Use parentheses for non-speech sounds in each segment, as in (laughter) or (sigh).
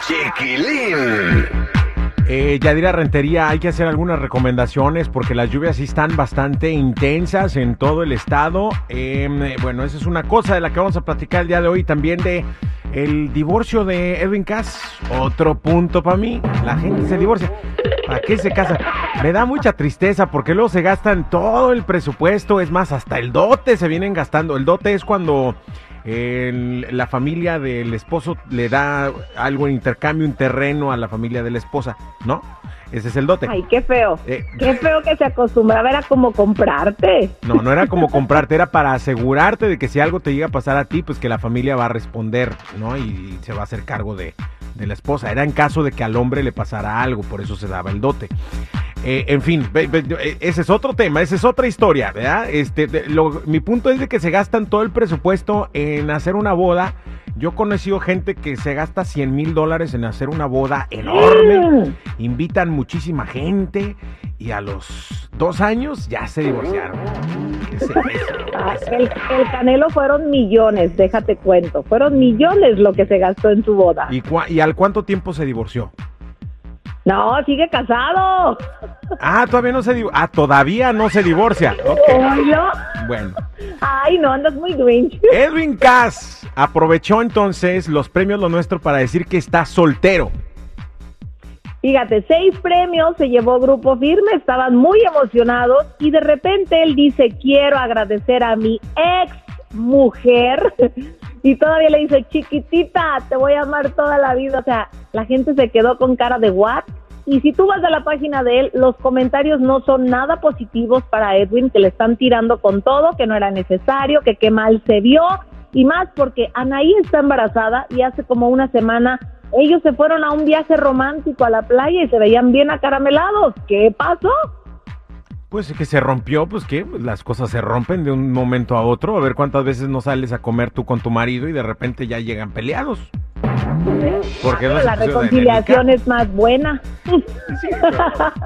chiquilín. Eh, Yadira Rentería, hay que hacer algunas recomendaciones porque las lluvias sí están bastante intensas en todo el estado. Eh, bueno, esa es una cosa de la que vamos a platicar el día de hoy. También de el divorcio de Edwin Cass. Otro punto para mí. La gente se divorcia. ¿Para qué se casa? Me da mucha tristeza porque luego se gastan todo el presupuesto. Es más, hasta el dote se vienen gastando. El dote es cuando el- la familia del esposo le da algo en intercambio, un terreno a la familia de la esposa, ¿no? Ese es el dote. Ay, qué feo. Eh, Qué feo que se acostumbraba, era como comprarte. No, no era como comprarte, era para asegurarte de que si algo te llega a pasar a ti, pues que la familia va a responder, ¿no? Y, se va a hacer cargo de, de la esposa. Era en caso de que al hombre le pasara algo, por eso se daba el dote. Eh, en fin, eh, ese es otro tema, esa es otra historia, ¿verdad? Este, lo- mi punto es de que se gastan todo el presupuesto en hacer una boda. Yo he conocido gente que se gasta 100 mil dólares en hacer una boda enorme. Invitan muchísima gente y a los dos años ya se divorciaron. ¿Qué es eso? Ah, El, el Canelo fueron millones, déjate cuento. Fueron millones lo que se gastó en su boda. ¿Y, cua- ¿Y al cuánto tiempo se divorció? No, sigue casado. Ah, todavía no se divorcia. Ah, todavía no se divorcia. Bueno. Ay, no, andas muy grinch. Edwin Cass aprovechó entonces los premios Lo Nuestro para decir que está soltero. Fíjate, seis premios se llevó Grupo Firme, estaban muy emocionados y de repente él dice, quiero agradecer a mi ex mujer (laughs) y todavía le dice, chiquitita, te voy a amar toda la vida. O sea, la gente se quedó con cara de what? Y si tú vas a la página de él, los comentarios no son nada positivos para Edwin, que le están tirando con todo, que no era necesario, que qué mal se vio, y más porque Anaí está embarazada y hace como una semana ellos se fueron a un viaje romántico a la playa y se veían bien acaramelados. ¿Qué pasó? Pues que se rompió, pues que las cosas se rompen de un momento a otro. A ver cuántas veces no sales a comer tú con tu marido y de repente ya llegan peleados. Porque no la reconciliación es más buena. (laughs)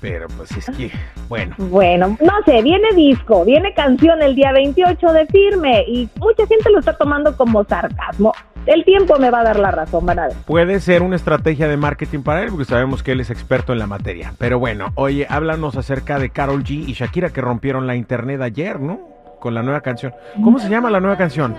Pero pues es que, bueno. Bueno, no sé, viene disco, viene canción el día 28 de firme y mucha gente lo está tomando como sarcasmo. El tiempo me va a dar la razón, van a ver. Puede ser una estrategia de marketing para él, porque sabemos que él es experto en la materia. Pero bueno, oye, háblanos acerca de Carol G y Shakira que rompieron la internet ayer, ¿no? Con la nueva canción. ¿Cómo se llama la nueva canción?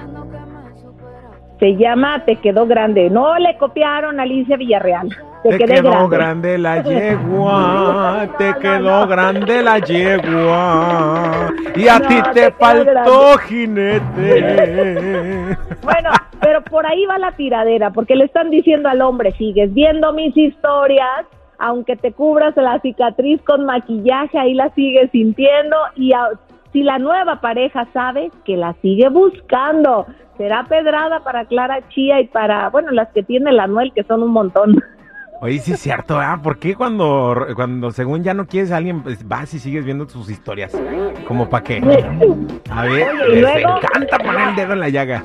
Se llama Te quedó grande. No le copiaron a Alicia Villarreal. Te, quedó grande. grande la (laughs) yegua, te quedó grande la yegua, y a No, ti te te faltó jinete. (laughs) Bueno, pero por ahí va la tiradera, porque le están diciendo al hombre, sigues viendo mis historias, aunque te cubras la cicatriz con maquillaje, ahí la sigues sintiendo y a- si la nueva pareja sabe que la sigue buscando, será pedrada para Clara Chía y para, bueno, las que tiene el Anuel, que son un montón. Oye, sí es cierto, ¿ah? ¿Por qué cuando, cuando según ya no quieres a alguien, pues, vas y sigues viendo sus historias? ¿Como para qué? A ver, Oye, y les luego- encanta poner el dedo en la llaga.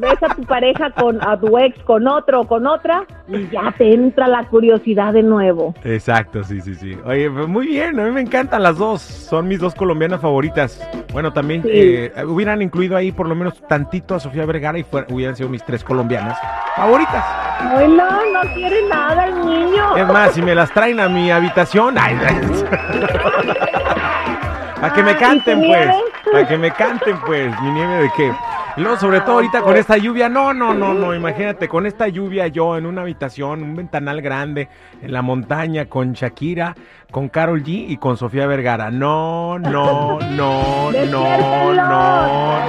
Ves a tu pareja con a tu ex con otro o con otra y ya te entra la curiosidad de nuevo. Exacto, sí, sí, sí. Oye, pues muy bien, a mí me encantan las dos. Son mis dos colombianas favoritas. Bueno, también Sí. eh, hubieran incluido ahí por lo menos tantito a Sofía Vergara y hubieran sido mis tres colombianas favoritas. Ay, no, no quiere nada el niño. Es más, si me las traen a mi habitación, ay, (laughs) para que me Ah, ¿y tu canten, pues. Para que me canten, pues. Mi nieve de qué. Y luego, sobre todo ahorita con esta lluvia, no, no, no, no, imagínate, con esta lluvia yo en una habitación, un ventanal grande, en la montaña, con Shakira, con Carol G y con Sofía Vergara. No, no, no, (laughs) no, no, no.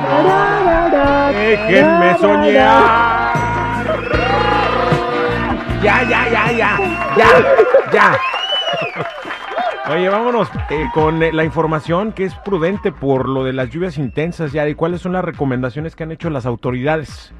Déjenme soñar. (laughs) Ya, ya, ya, ya, ya, ya. Oye, vámonos eh, con eh, la información que es prudente por lo de las lluvias intensas ya. ¿Y cuáles son las recomendaciones que han hecho las autoridades?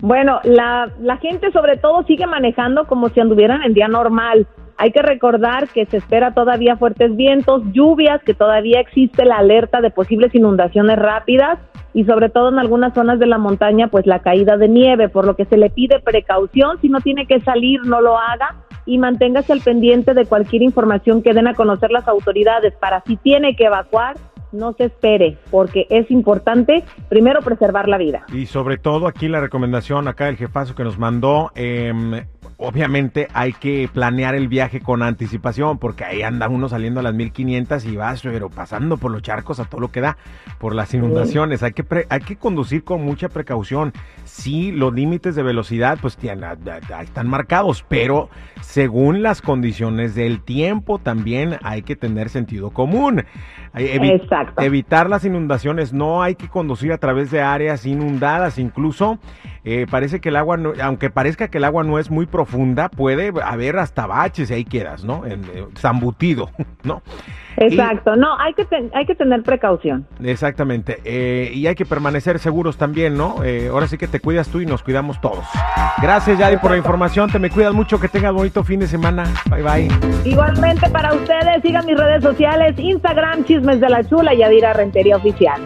Bueno, la, la gente sobre todo sigue manejando como si anduvieran en día normal. Hay que recordar que se espera todavía fuertes vientos, lluvias, que todavía existe la alerta de posibles inundaciones rápidas y sobre todo en algunas zonas de la montaña, pues la caída de nieve, por lo que se le pide precaución. Si no tiene que salir, no lo haga y manténgase al pendiente de cualquier información que den a conocer las autoridades para si tiene que evacuar, no se espere, porque es importante primero preservar la vida. Y sobre todo aquí la recomendación acá del jefazo que nos mandó, eh, obviamente hay que planear el viaje con anticipación, porque ahí anda uno saliendo a las 1500 y vas, pero pasando por los charcos a todo lo que da, por las inundaciones. Hay que pre- hay que conducir con mucha precaución. Sí, los límites de velocidad, pues tienen- ahí están marcados, pero según las condiciones del tiempo, también hay que tener sentido común. Evi- Exacto. Evitar las inundaciones, no hay que conducir a través de áreas inundadas, incluso eh, parece que el agua, no- aunque parezca que el agua no es muy profunda, puede haber hasta baches y ahí quedas, ¿no? En, eh, zambutido, (laughs) ¿no? Exacto, no, hay que, ten- hay que tener precaución. Exactamente. eh, y hay que permanecer seguros también, ¿no? Eh, ahora sí que te cuidas tú y nos cuidamos todos. Gracias, Yadi, por la información. Te me cuidas mucho. Que tengas bonito fin de semana. Bye, bye. Igualmente para ustedes, sigan mis redes sociales, Instagram, Chismes de la Chula y Adira Rentería Oficial.